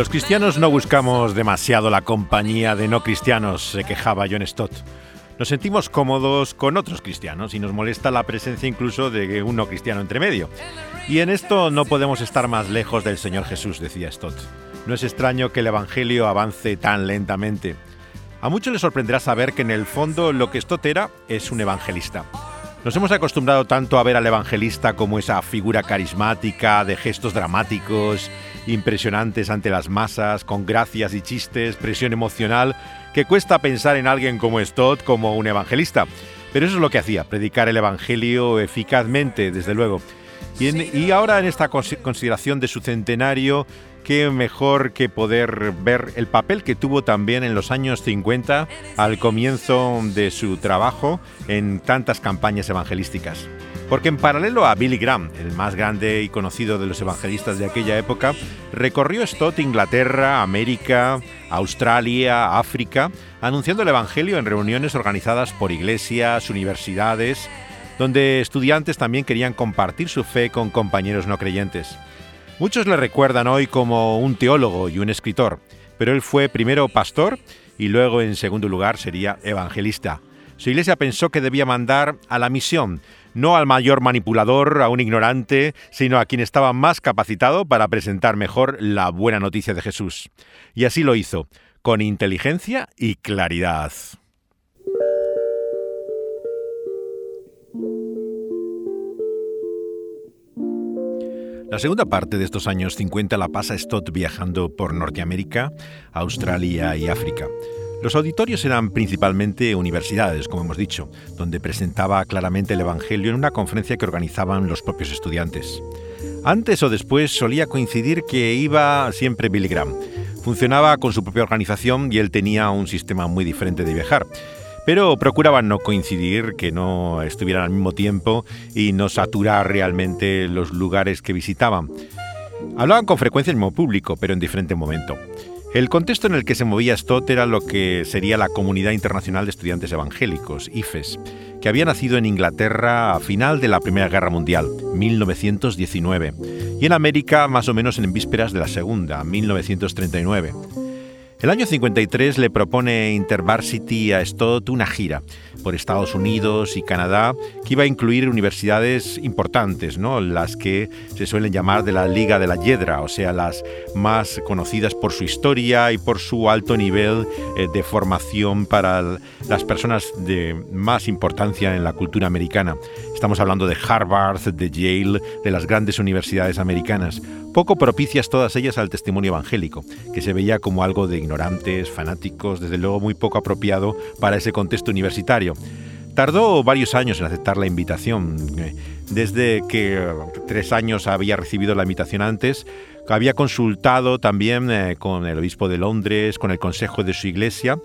Los cristianos no buscamos demasiado la compañía de no cristianos, se quejaba John Stott. Nos sentimos cómodos con otros cristianos y nos molesta la presencia incluso de un no cristiano entre medio. Y en esto no podemos estar más lejos del Señor Jesús, decía Stott. No es extraño que el Evangelio avance tan lentamente. A muchos les sorprenderá saber que en el fondo lo que Stott era es un evangelista. Nos hemos acostumbrado tanto a ver al evangelista como esa figura carismática, de gestos dramáticos, impresionantes ante las masas, con gracias y chistes, presión emocional, que cuesta pensar en alguien como Stott como un evangelista. Pero eso es lo que hacía, predicar el Evangelio eficazmente, desde luego. Y, ahora en esta consideración de su centenario, qué mejor que poder ver el papel que tuvo también en los años 50 al comienzo de su trabajo en tantas campañas evangelísticas. Porque en paralelo a Billy Graham, el más grande y conocido de los evangelistas de aquella época, recorrió Stott Inglaterra, América, Australia, África, anunciando el Evangelio en reuniones organizadas por iglesias, universidades, donde estudiantes también querían compartir su fe con compañeros no creyentes. Muchos le recuerdan hoy como un teólogo y un escritor, pero él fue primero pastor y luego en segundo lugar sería evangelista. Su iglesia pensó que debía mandar a la misión, no al mayor manipulador, a un ignorante, sino a quien estaba más capacitado para presentar mejor la buena noticia de Jesús. Y así lo hizo, con inteligencia y claridad. La segunda parte de estos años 50 la pasa Stott viajando por Norteamérica, Australia y África. Los auditorios eran principalmente universidades, como hemos dicho, donde presentaba claramente el Evangelio en una conferencia que organizaban los propios estudiantes. Antes o después solía coincidir que iba siempre Billy Graham. Funcionaba con su propia organización y él tenía un sistema muy diferente de viajar pero procuraban no coincidir, que no estuvieran al mismo tiempo y no saturar realmente los lugares que visitaban. Hablaban con frecuencia el mismo público, pero en diferente momento. El contexto en el que se movía Stott era lo que sería la Comunidad Internacional de Estudiantes Evangélicos, IFES, que había nacido en Inglaterra a final de la Primera Guerra Mundial, 1919, y en América más o menos en vísperas de la Segunda, 1939. El año 53 le propone InterVarsity a Stott una gira por Estados Unidos y Canadá que iba a incluir universidades importantes, ¿no? las que se suelen llamar de la Liga de la Hiedra, o sea, las más conocidas por su historia y por su alto nivel eh, de formación para las personas de más importancia en la cultura americana. Estamos hablando de Harvard, de Yale, de las grandes universidades americanas poco propicias todas ellas al testimonio evangélico, que se veía como algo de ignorantes, fanáticos, desde luego muy poco apropiado para ese contexto universitario. Tardó varios años en aceptar la invitación. Desde que tres años había recibido la invitación antes, había consultado también eh, con el obispo de Londres, con el consejo de su iglesia,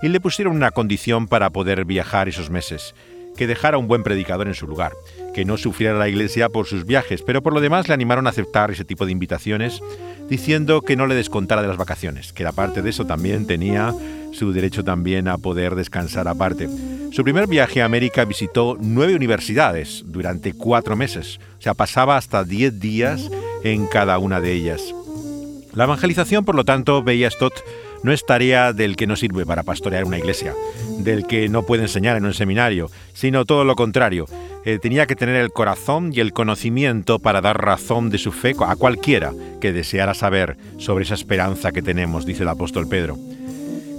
y le pusieron una condición para poder viajar esos meses, que dejara un buen predicador en su lugar que no sufriera la iglesia por sus viajes, pero por lo demás le animaron a aceptar ese tipo de invitaciones, diciendo que no le descontara de las vacaciones, que aparte de eso también tenía su derecho también a poder descansar aparte. Su primer viaje a América visitó nueve universidades durante cuatro meses, o sea, pasaba hasta diez días en cada una de ellas. La evangelización, por lo tanto, veía Stott no es tarea del que no sirve para pastorear una iglesia, del que no puede enseñar en un seminario, sino todo lo contrario. Eh, tenía que tener el corazón y el conocimiento para dar razón de su fe a cualquiera que deseara saber sobre esa esperanza que tenemos, dice el apóstol Pedro.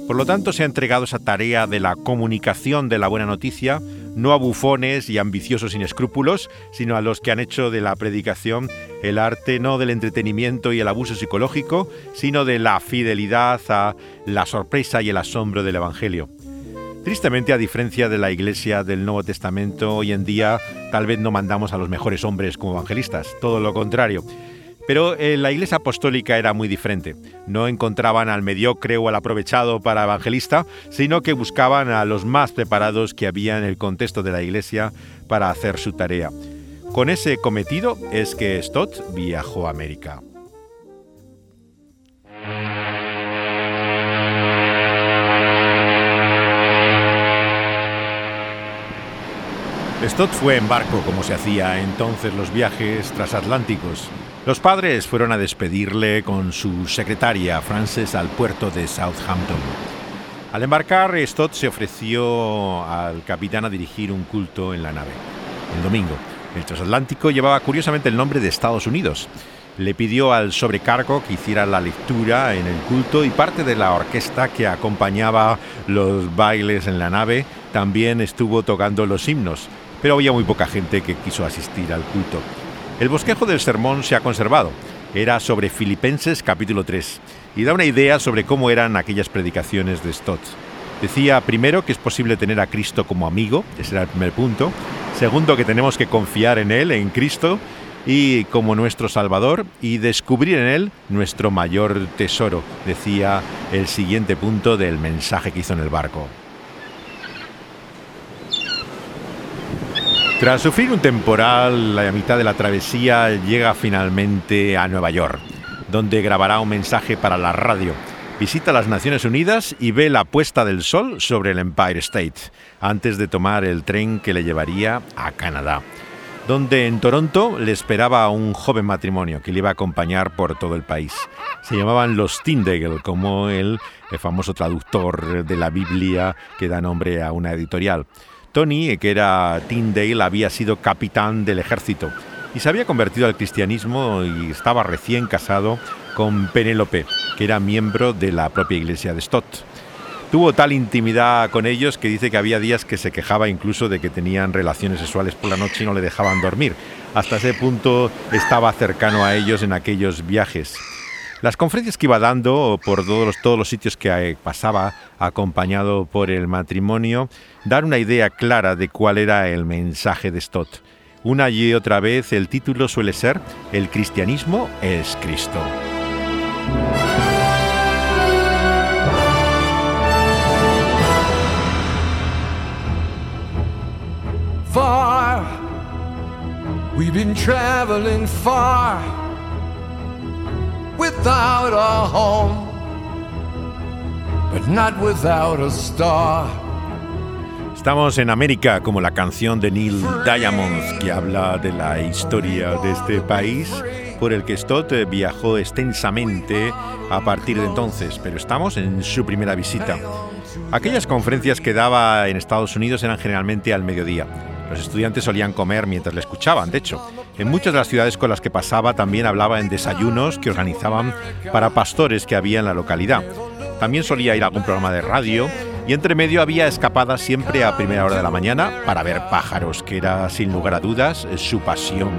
Por lo tanto, se ha entregado esa tarea de la comunicación de la buena noticia, no a bufones y ambiciosos sin escrúpulos, sino a los que han hecho de la predicación el arte no del entretenimiento y el abuso psicológico, sino de la fidelidad a la sorpresa y el asombro del Evangelio. Tristemente, a diferencia de la Iglesia del Nuevo Testamento, hoy en día tal vez no mandamos a los mejores hombres como evangelistas, todo lo contrario. Pero eh, la iglesia apostólica era muy diferente. No encontraban al mediocre o al aprovechado para evangelista, sino que buscaban a los más preparados que había en el contexto de la iglesia para hacer su tarea. Con ese cometido es que Stott viajó a América. Stott fue en barco como se hacía entonces los viajes transatlánticos Los padres fueron a despedirle con su secretaria, Frances, al puerto de Southampton. Al embarcar, Stott se ofreció al capitán a dirigir un culto en la nave. El domingo, el transatlántico llevaba curiosamente el nombre de Estados Unidos. Le pidió al sobrecargo que hiciera la lectura en el culto y parte de la orquesta que acompañaba los bailes en la nave también estuvo tocando los himnos, pero había muy poca gente que quiso asistir al culto. El bosquejo del sermón se ha conservado. Era sobre Filipenses capítulo 3 y da una idea sobre cómo eran aquellas predicaciones de Stott. Decía primero que es posible tener a Cristo como amigo, ese era el primer punto. Segundo, que tenemos que confiar en Él, en Cristo, y como nuestro Salvador, y descubrir en Él nuestro mayor tesoro, decía el siguiente punto del mensaje que hizo en el barco. Tras sufrir un temporal, la mitad de la travesía llega finalmente a Nueva York, donde grabará un mensaje para la radio. Visita las Naciones Unidas y ve la puesta del sol sobre el Empire State, antes de tomar el tren que le llevaría a Canadá, donde en Toronto le esperaba un joven matrimonio que le iba a acompañar por todo el país. Se llamaban los Tyndale, como el famoso traductor de la Biblia que da nombre a una editorial. Tony, que era Tyndale, había sido capitán del ejército y se había convertido al cristianismo y estaba recién casado con Penélope, que era miembro de la propia iglesia de Stott. Tuvo tal intimidad con ellos que dice que había días que se quejaba incluso de que tenían relaciones sexuales por la noche y no le dejaban dormir. Hasta ese punto estaba cercano a ellos en aquellos viajes. Las conferencias que iba dando por todos los, sitios que eh, pasaba acompañado por el matrimonio dan una idea clara de cuál era el mensaje de Stott. Una y otra vez el título suele ser El cristianismo es Cristo. Without a home, but not without a star. Estamos en América como la canción de Neil Diamond que habla de la historia de este país por el que Stott viajó extensamente a partir de entonces, pero estamos en su primera visita. Aquellas conferencias que daba en Estados Unidos eran generalmente al mediodía. Los estudiantes solían comer mientras le escuchaban, de hecho. En muchas de las ciudades con las que pasaba también hablaba en desayunos que organizaban para pastores que había en la localidad. También solía ir a algún programa de radio y entre medio había escapadas siempre a primera hora de la mañana para ver pájaros, que era sin lugar a dudas su pasión.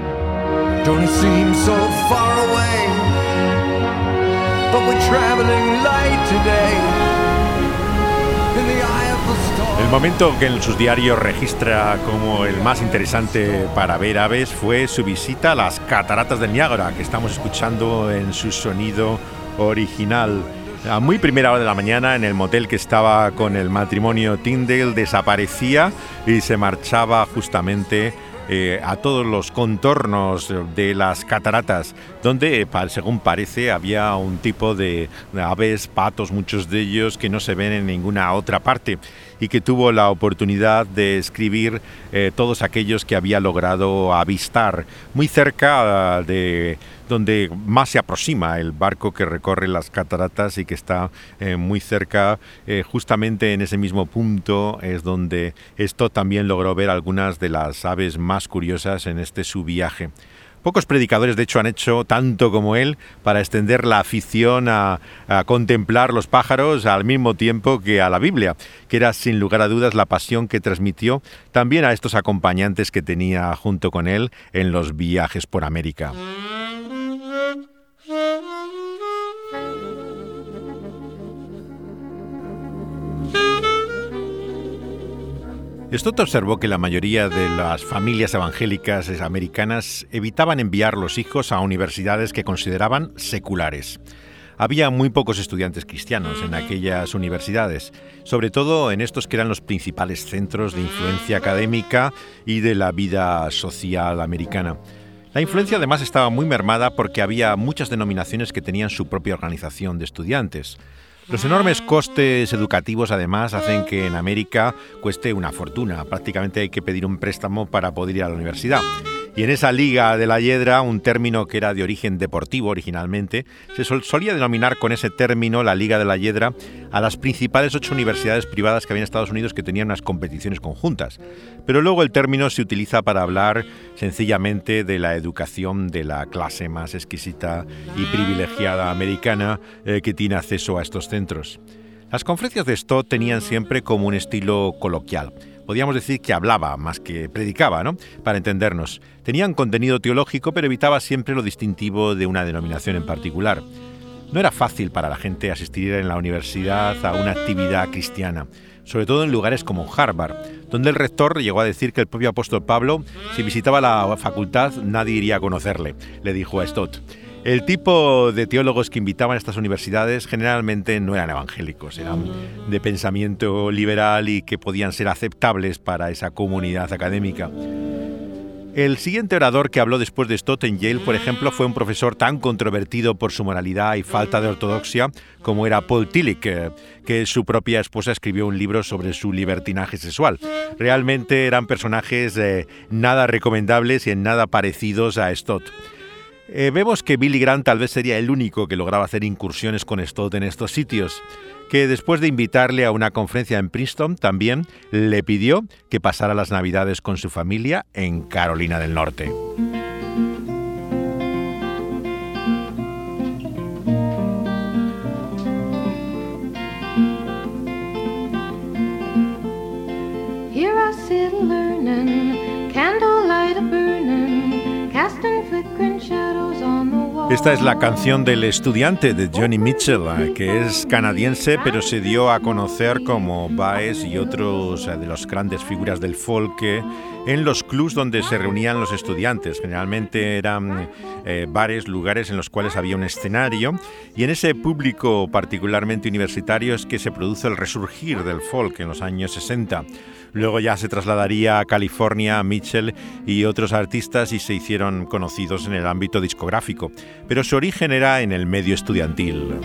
El momento que en sus diarios registra como el más interesante para ver aves fue su visita a las cataratas del Niágara, que estamos escuchando en su sonido original. A muy primera hora de la mañana, en el motel que estaba con el matrimonio Tyndale, desaparecía y se marchaba justamente eh, a todos los contornos de las cataratas, donde, según parece, había un tipo de aves, patos, muchos de ellos que no se ven en ninguna otra parte y que tuvo la oportunidad de escribir eh, todos aquellos que había logrado avistar muy cerca de donde más se aproxima el barco que recorre las cataratas y que está eh, muy cerca, eh, justamente en ese mismo punto es donde esto también logró ver algunas de las aves más curiosas en este su viaje. Pocos predicadores, de hecho, han hecho tanto como él para extender la afición a, a, contemplar los pájaros al mismo tiempo que a la Biblia, que era sin lugar a dudas la pasión que transmitió también a estos acompañantes que tenía junto con él en los viajes por América. Stott observó que la mayoría de las familias evangélicas americanas evitaban enviar los hijos a universidades que consideraban seculares. Había muy pocos estudiantes cristianos en aquellas universidades, sobre todo en estos que eran los principales centros de influencia académica y de la vida social americana. La influencia además estaba muy mermada porque había muchas denominaciones que tenían su propia organización de estudiantes. Los enormes costes educativos además hacen que en América cueste una fortuna. Prácticamente hay que pedir un préstamo para poder ir a la universidad. Y en esa Liga de la Hiedra, un término que era de origen deportivo originalmente, se solía denominar con ese término, la Liga de la Hiedra, a las principales ocho universidades privadas que había en Estados Unidos que tenían unas competiciones conjuntas. Pero luego el término se utiliza para hablar sencillamente de la educación de la clase más exquisita y privilegiada americana eh, que tiene acceso a estos centros. Las conferencias de Stott tenían siempre como un estilo coloquial podríamos decir que hablaba más que predicaba, ¿no? Para entendernos. Tenían contenido teológico, pero evitaba siempre lo distintivo de una denominación en particular. No era fácil para la gente asistir en la universidad a una actividad cristiana, sobre todo en lugares como Harvard, donde el rector llegó a decir que el propio apóstol Pablo, si visitaba la facultad, nadie iría a conocerle, le dijo a Stott. El tipo de teólogos que invitaban a estas universidades generalmente no eran evangélicos, eran de pensamiento liberal y que podían ser aceptables para esa comunidad académica. El siguiente orador que habló después de Stott en Yale, por ejemplo, fue un profesor tan controvertido por su moralidad y falta de ortodoxia como era Paul Tillich, que, su propia esposa escribió un libro sobre su libertinaje sexual. Realmente eran personajes eh, nada recomendables y en nada parecidos a Stott. Eh, vemos que Billy Grant tal vez sería el único que lograba hacer incursiones con Stott en estos sitios, que después de invitarle a una conferencia en Princeton también le pidió que pasara las navidades con su familia en Carolina del Norte. Esta es la canción del estudiante de Johnny Mitchell, eh, que es canadiense, pero se dio a conocer como Baez y otros eh, de las grandes figuras del folk en los clubs donde se reunían los estudiantes. Generalmente eran bares, lugares en los cuales había un escenario, y en ese público particularmente universitario es que se produce el resurgir del folk en los años 60. Luego ya se trasladaría a California, a Mitchell y otros artistas y se hicieron conocidos en el ámbito discográfico, pero su origen era en el medio estudiantil.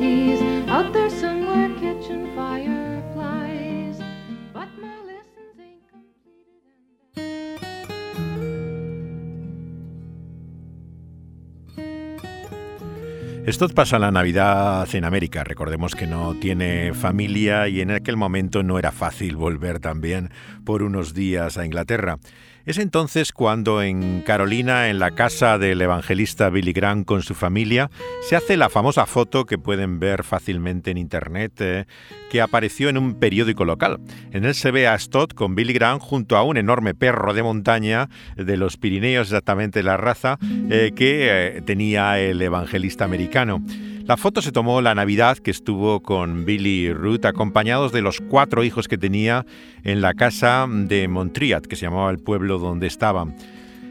he's Stott pasa la Navidad en América. Recordemos que no tiene familia y en aquel momento no era fácil volver también por unos días a Inglaterra. Es entonces cuando en Carolina, en la casa del evangelista Billy Graham con su familia, se hace la famosa foto que pueden ver fácilmente en internet, eh, que apareció en un periódico local. En él se ve a Stott con Billy Graham junto a un enorme perro de montaña de los Pirineos, exactamente la raza eh, que eh, tenía el evangelista americano. La foto se tomó la Navidad que estuvo con Billy y Ruth acompañados de los cuatro hijos que tenía en la casa de Montreat, que se llamaba el pueblo donde estaban.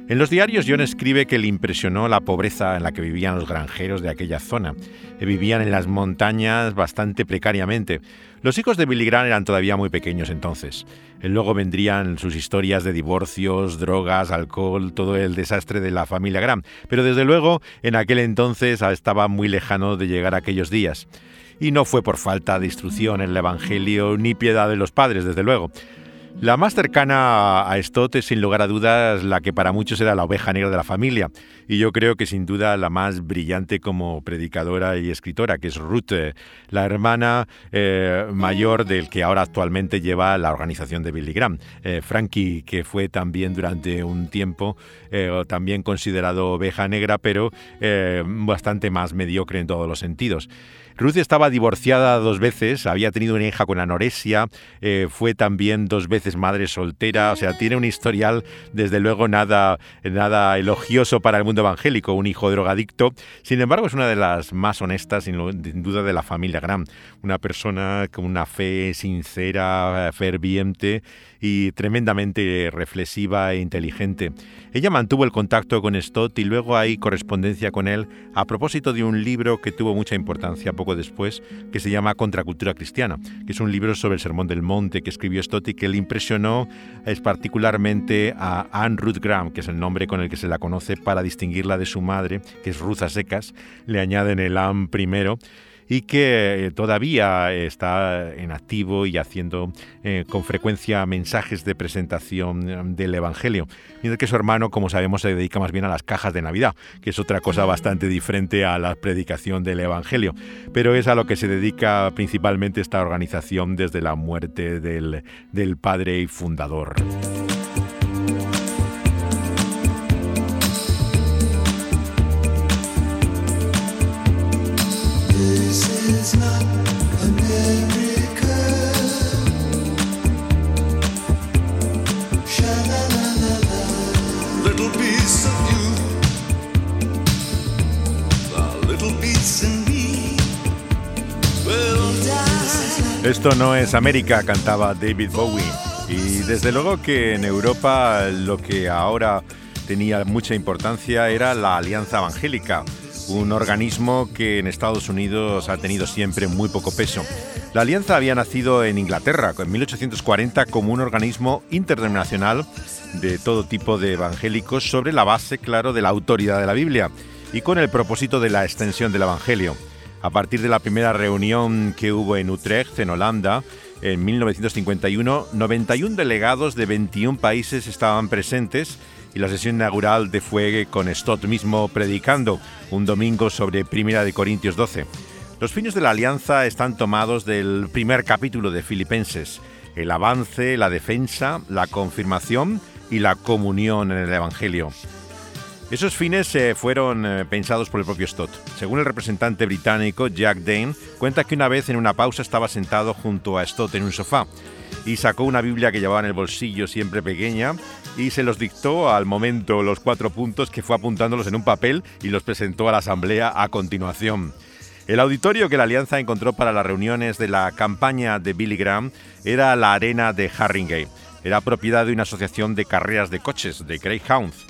En los diarios John escribe que le impresionó la pobreza en la que vivían los granjeros de aquella zona. Vivían en las montañas bastante precariamente. Los hijos de Billy Graham eran todavía muy pequeños entonces. Luego vendrían sus historias de divorcios, drogas, alcohol, todo el desastre de la familia Graham. Pero desde luego, en aquel entonces estaba muy lejano de llegar a aquellos días. Y no fue por falta de instrucción en el Evangelio ni piedad de los padres, desde luego. La más cercana a Stott es sin lugar a dudas la que para muchos era la oveja negra de la familia, y yo creo que sin duda la más brillante como predicadora y escritora, que es Ruth, eh, la hermana eh, mayor del que ahora actualmente lleva la organización de Billy Graham. Eh, Frankie, que fue también durante un tiempo también considerado oveja negra, pero bastante más mediocre en todos los sentidos. Ruth estaba divorciada dos veces, había tenido una hija con anorexia, eh, fue también dos veces madre soltera, o sea, tiene un historial desde luego nada, nada elogioso para el mundo evangélico, un hijo drogadicto. Sin embargo, es una de las más honestas, sin duda, de la familia Graham, una persona con una fe sincera, ferviente y tremendamente reflexiva e inteligente. Ella mantuvo el contacto con Stott y luego hay correspondencia con él a propósito de un libro que tuvo mucha importancia poco después, que se llama Contracultura Cristiana, que es un libro sobre el Sermón del Monte que escribió Stott y que le impresionó es particularmente a Anne Ruth Graham, que es el nombre con el que se la conoce para distinguirla de su madre, que es Ruth secas, le añaden el Anne primero, y que eh, todavía está en activo y haciendo eh, con frecuencia mensajes de presentación eh, del Evangelio, mientras que su hermano, como sabemos, se dedica más bien a las cajas de Navidad, que es otra cosa bastante diferente a la predicación del Evangelio, pero es a lo que se dedica principalmente esta organización desde la muerte del, del padre y fundador. Esto no es América, cantaba David Bowie. Y desde luego que en Europa lo que ahora tenía mucha importancia era la Alianza Evangélica, un organismo que en Estados Unidos ha tenido siempre muy poco peso. La alianza había nacido en Inglaterra en 1840 como un organismo interdenominacional de todo tipo de evangélicos sobre la base, claro, de la autoridad de la Biblia y con el propósito de la extensión del Evangelio. A partir de la primera reunión que hubo en Utrecht, en Holanda, en 1951, 91 delegados de 21 países estaban presentes y la sesión inaugural de fue con Stott mismo predicando un domingo sobre Primera de Corintios 12. Los fines de la alianza están tomados del primer capítulo de Filipenses, el avance, la defensa, la confirmación y la comunión en el Evangelio. Esos fines eh, fueron eh, pensados por el propio Stott. Según el representante británico Jack Dane, cuenta que una vez en una pausa estaba sentado junto a Stott en un sofá y sacó una Biblia que llevaba en el bolsillo siempre pequeña y se los dictó al momento los cuatro puntos que fue apuntándolos en un papel y los presentó a la asamblea a continuación. El auditorio que la Alianza encontró para las reuniones de la campaña de Billy Graham era la arena de Harringay. Era propiedad de una asociación de carreras de coches, de Greyhounds.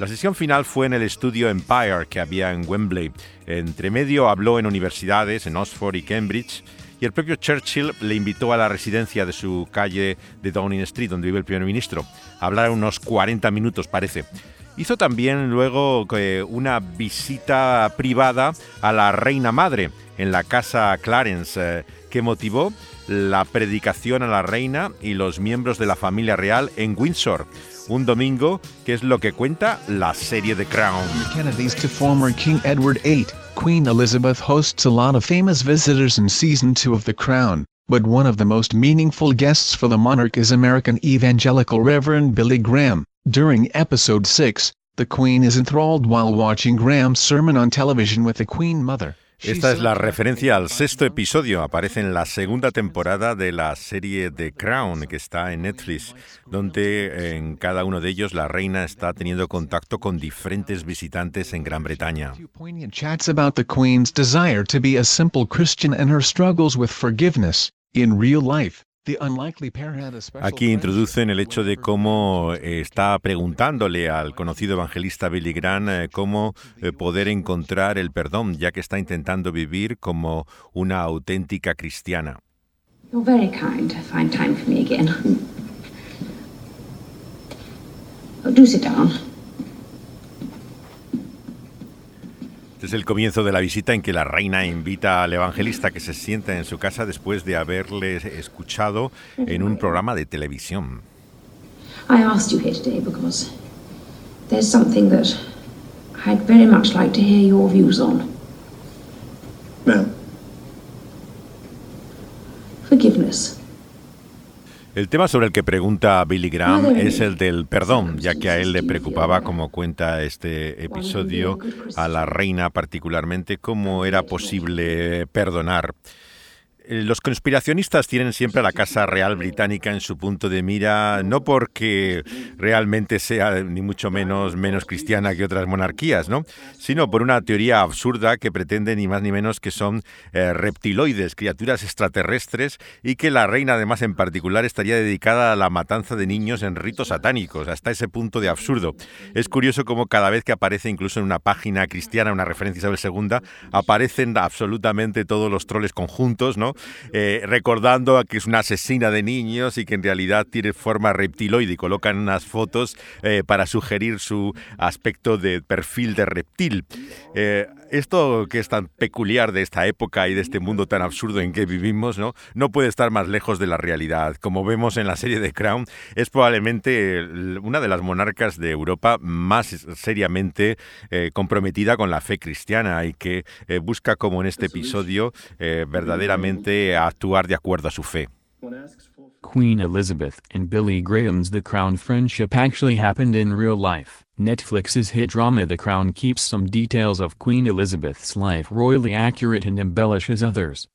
La sesión final fue en el estudio Empire que había en Wembley. Entre medio habló en universidades, en Oxford y Cambridge, y el propio Churchill le invitó a la residencia de su calle de Downing Street, donde vive el primer ministro. A hablar unos 40 minutos, parece. Hizo también luego eh, una visita privada a la reina madre en la casa Clarence, eh, que motivó la predicación a la reina y los miembros de la familia real en Windsor un domingo, que es lo que cuenta la serie The Crown. Kennedys to former King Edward VIII, Queen Elizabeth hosts a lot of famous visitors in season 2 of The Crown, but one of the most meaningful guests for the monarch is American evangelical Reverend Billy Graham. During episode 6, the Queen is enthralled while watching Graham's sermon on television with the Queen Mother. Esta es la referencia al sexto episodio. Aparece en la segunda temporada de la serie The Crown, que está en Netflix, donde en cada uno de ellos la reina está teniendo contacto con diferentes visitantes en Gran Bretaña. Aquí introducen el hecho de cómo eh, está preguntándole al conocido evangelista Billy Graham eh, cómo eh, poder encontrar el perdón, ya que está intentando vivir como una auténtica cristiana. Oh, do sit down. Es el comienzo de la visita en que la reina invita al evangelista que se sienta en su casa después de haberle escuchado en un programa de televisión. I asked you here today because there's something that I'd very much like to hear your views on. Forgiveness. El tema sobre el que pregunta Billy Graham es el del perdón, ya que a él le preocupaba, como cuenta este episodio, a la reina particularmente, cómo era posible perdonar. Los conspiracionistas tienen siempre a la Casa Real Británica en su punto de mira, no porque realmente sea ni mucho menos menos cristiana que otras monarquías, ¿no? sino por una teoría absurda que pretende ni más ni menos que son eh, reptiloides, criaturas extraterrestres, y que la reina además en particular estaría dedicada a la matanza de niños en ritos satánicos, hasta ese punto de absurdo. Es curioso cómo cada vez que aparece incluso en una página cristiana, una referencia a Isabel II, aparecen absolutamente todos los troles conjuntos, ¿no? Eh, recordando que es una asesina de niños y que en realidad tiene forma reptiloide y colocan unas fotos eh, para sugerir su aspecto de perfil de reptil. Eh, Esto que es tan peculiar de esta época y de este mundo tan absurdo en que vivimos, ¿no? No puede estar más lejos de la realidad. Como vemos en la serie de Crown, es probablemente una de las monarcas de Europa más seriamente eh, comprometida con la fe cristiana y que eh, busca, como en este episodio, eh, verdaderamente actuar de acuerdo a su fe. Queen Elizabeth and Billy Graham's The Crown friendship actually happened in real life. Netflix's hit drama The Crown keeps some details of Queen Elizabeth's life royally accurate and embellishes others.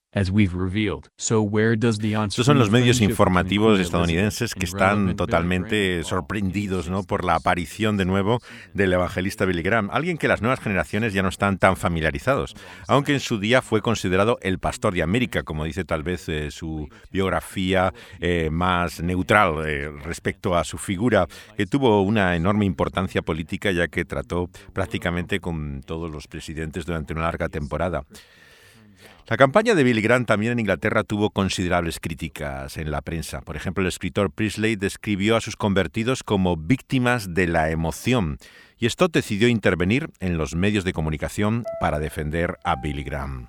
Estos son los medios informativos estadounidenses que están totalmente sorprendidos ¿no? por la aparición de nuevo del evangelista Billy Graham, alguien que las nuevas generaciones ya no están tan familiarizados, aunque en su día fue considerado el pastor de América, como dice tal vez eh, su biografía eh, más neutral eh, respecto a su figura, que tuvo una enorme importancia política ya que trató prácticamente con todos los presidentes durante una larga temporada. La campaña de Billy Graham también en Inglaterra tuvo considerables críticas en la prensa. Por ejemplo, el escritor Priestley describió a sus convertidos como víctimas de la emoción y Stott decidió intervenir en los medios de comunicación para defender a Billy Graham.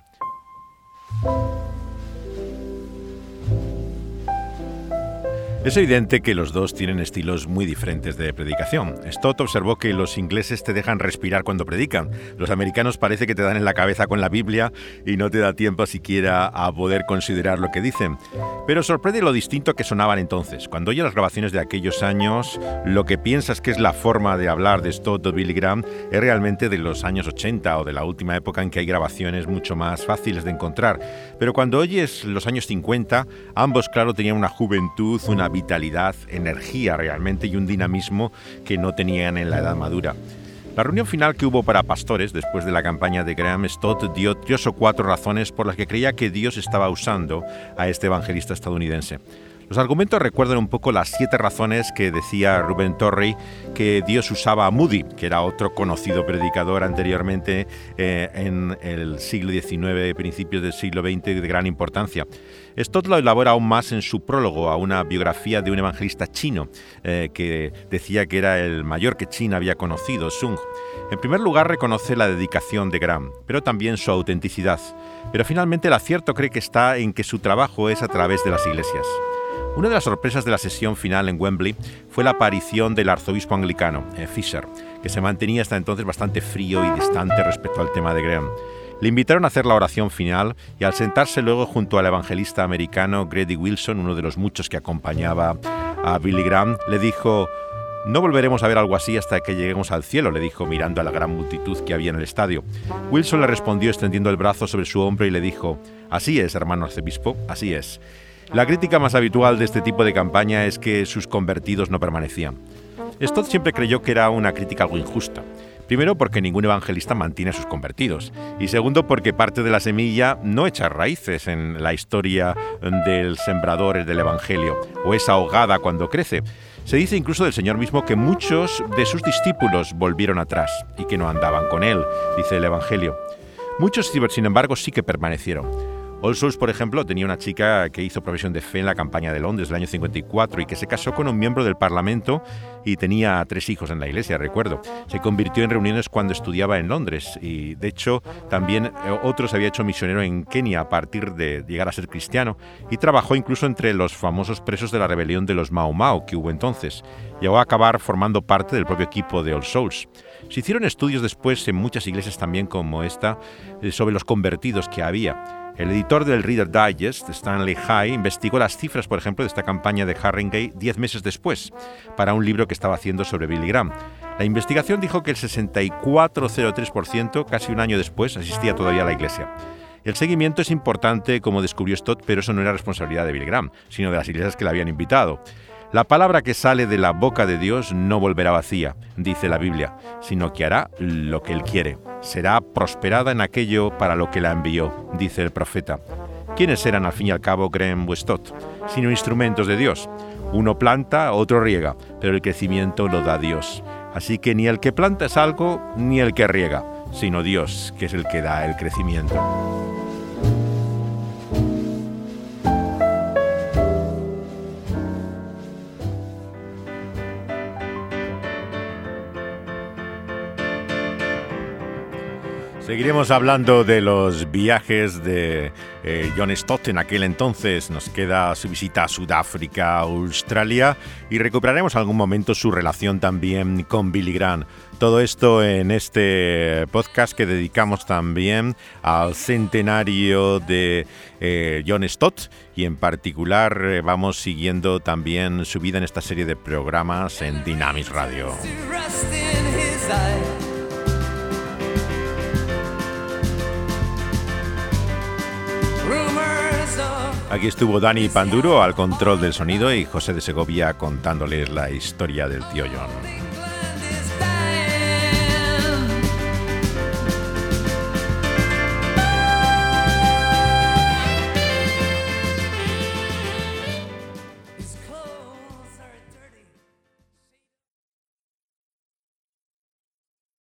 Es evidente que los dos tienen estilos muy diferentes de predicación. Stott observó que los ingleses te dejan respirar cuando predican. Los americanos parece que te dan en la cabeza con la Biblia y no te da tiempo siquiera a poder considerar lo que dicen. Pero sorprende lo distinto que sonaban entonces. Cuando oyes las grabaciones de aquellos años, lo que piensas que es la forma de hablar de Stott o Billy Graham es realmente de los años 80 o de la última época en que hay grabaciones mucho más fáciles de encontrar. Pero cuando oyes los años 50, ambos claro tenían una juventud, una vitalidad, energía realmente y un dinamismo que no tenían en la edad madura. La reunión final que hubo para pastores después de la campaña de Graham Stott dio tres o cuatro razones por las que creía que Dios estaba usando a este evangelista estadounidense. Los argumentos recuerdan un poco las siete razones que decía Rubén Torrey que Dios usaba a Moody, que era otro conocido predicador anteriormente eh, en el siglo XIX, principios del siglo XX de gran importancia. Stott lo elabora aún más en su prólogo a una biografía de un evangelista chino eh, que decía que era el mayor que China había conocido, Sung. En primer lugar reconoce la dedicación de Graham, pero también su autenticidad. Pero finalmente el acierto cree que está en que su trabajo es a través de las iglesias. Una de las sorpresas de la sesión final en Wembley fue la aparición del arzobispo anglicano, eh, Fisher, que se mantenía hasta entonces bastante frío y distante respecto al tema de Graham. Le invitaron a hacer la oración final y al sentarse luego junto al evangelista americano Grady Wilson, uno de los muchos que acompañaba a Billy Graham, le dijo, no volveremos a ver algo así hasta que lleguemos al cielo, le dijo mirando a la gran multitud que había en el estadio. Wilson le respondió extendiendo el brazo sobre su hombro y le dijo, Así es, hermano arzobispo, así es. La crítica más habitual de este tipo de campaña es que sus convertidos no permanecían. Stott siempre creyó que era una crítica algo injusta. Primero porque ningún evangelista mantiene a sus convertidos. Y segundo porque parte de la semilla no echa raíces en la historia del sembrador del Evangelio, o es ahogada cuando crece. Se dice incluso del Señor mismo que muchos de sus discípulos volvieron atrás y que no andaban con Él, dice el Evangelio. Muchos, sin embargo, sí que permanecieron. All Souls, por ejemplo, tenía una chica que hizo profesión de fe en la campaña de Londres del año 54 y que se casó con un miembro del Parlamento y tenía tres hijos en la iglesia, recuerdo. Se convirtió en reuniones cuando estudiaba en Londres y, de hecho, también eh, otro se había hecho misionero en Kenia a partir de llegar a ser cristiano y trabajó incluso entre los famosos presos de la rebelión de los Mao Mao que hubo entonces. Llegó a acabar formando parte del propio equipo de All Souls. Se hicieron estudios después en muchas iglesias también como esta eh, sobre los convertidos que había. El editor del Reader Digest, Stanley High, investigó las cifras, por ejemplo, de esta campaña de Harringay diez meses después, para un libro que estaba haciendo sobre Billy Graham. La investigación dijo que el 64,03%, casi un año después, asistía todavía a la iglesia. El seguimiento es importante, como descubrió Stott, pero eso no era responsabilidad de Billy Graham, sino de las iglesias que le habían invitado. La palabra que sale de la boca de Dios no volverá vacía, dice la Biblia, sino que hará lo que Él quiere. Será prosperada en aquello para lo que la envió, dice el profeta. ¿Quiénes eran al fin y al cabo Graham Westott? Sino instrumentos de Dios. Uno planta, otro riega, pero el crecimiento lo da Dios. Así que ni el que planta es algo, ni el que riega, sino Dios, que es el que da el crecimiento. Seguiremos hablando de los viajes de eh, John Stott en aquel entonces. Nos queda su visita a Sudáfrica, Australia y recuperaremos algún momento su relación también con Billy Graham. Todo esto en este podcast que dedicamos también al centenario de eh, John Stott y en particular eh, vamos siguiendo también su vida en esta serie de programas en Dynamis Radio. Aquí estuvo Dani Panduro al control del sonido y José de Segovia contándoles la historia del tío John.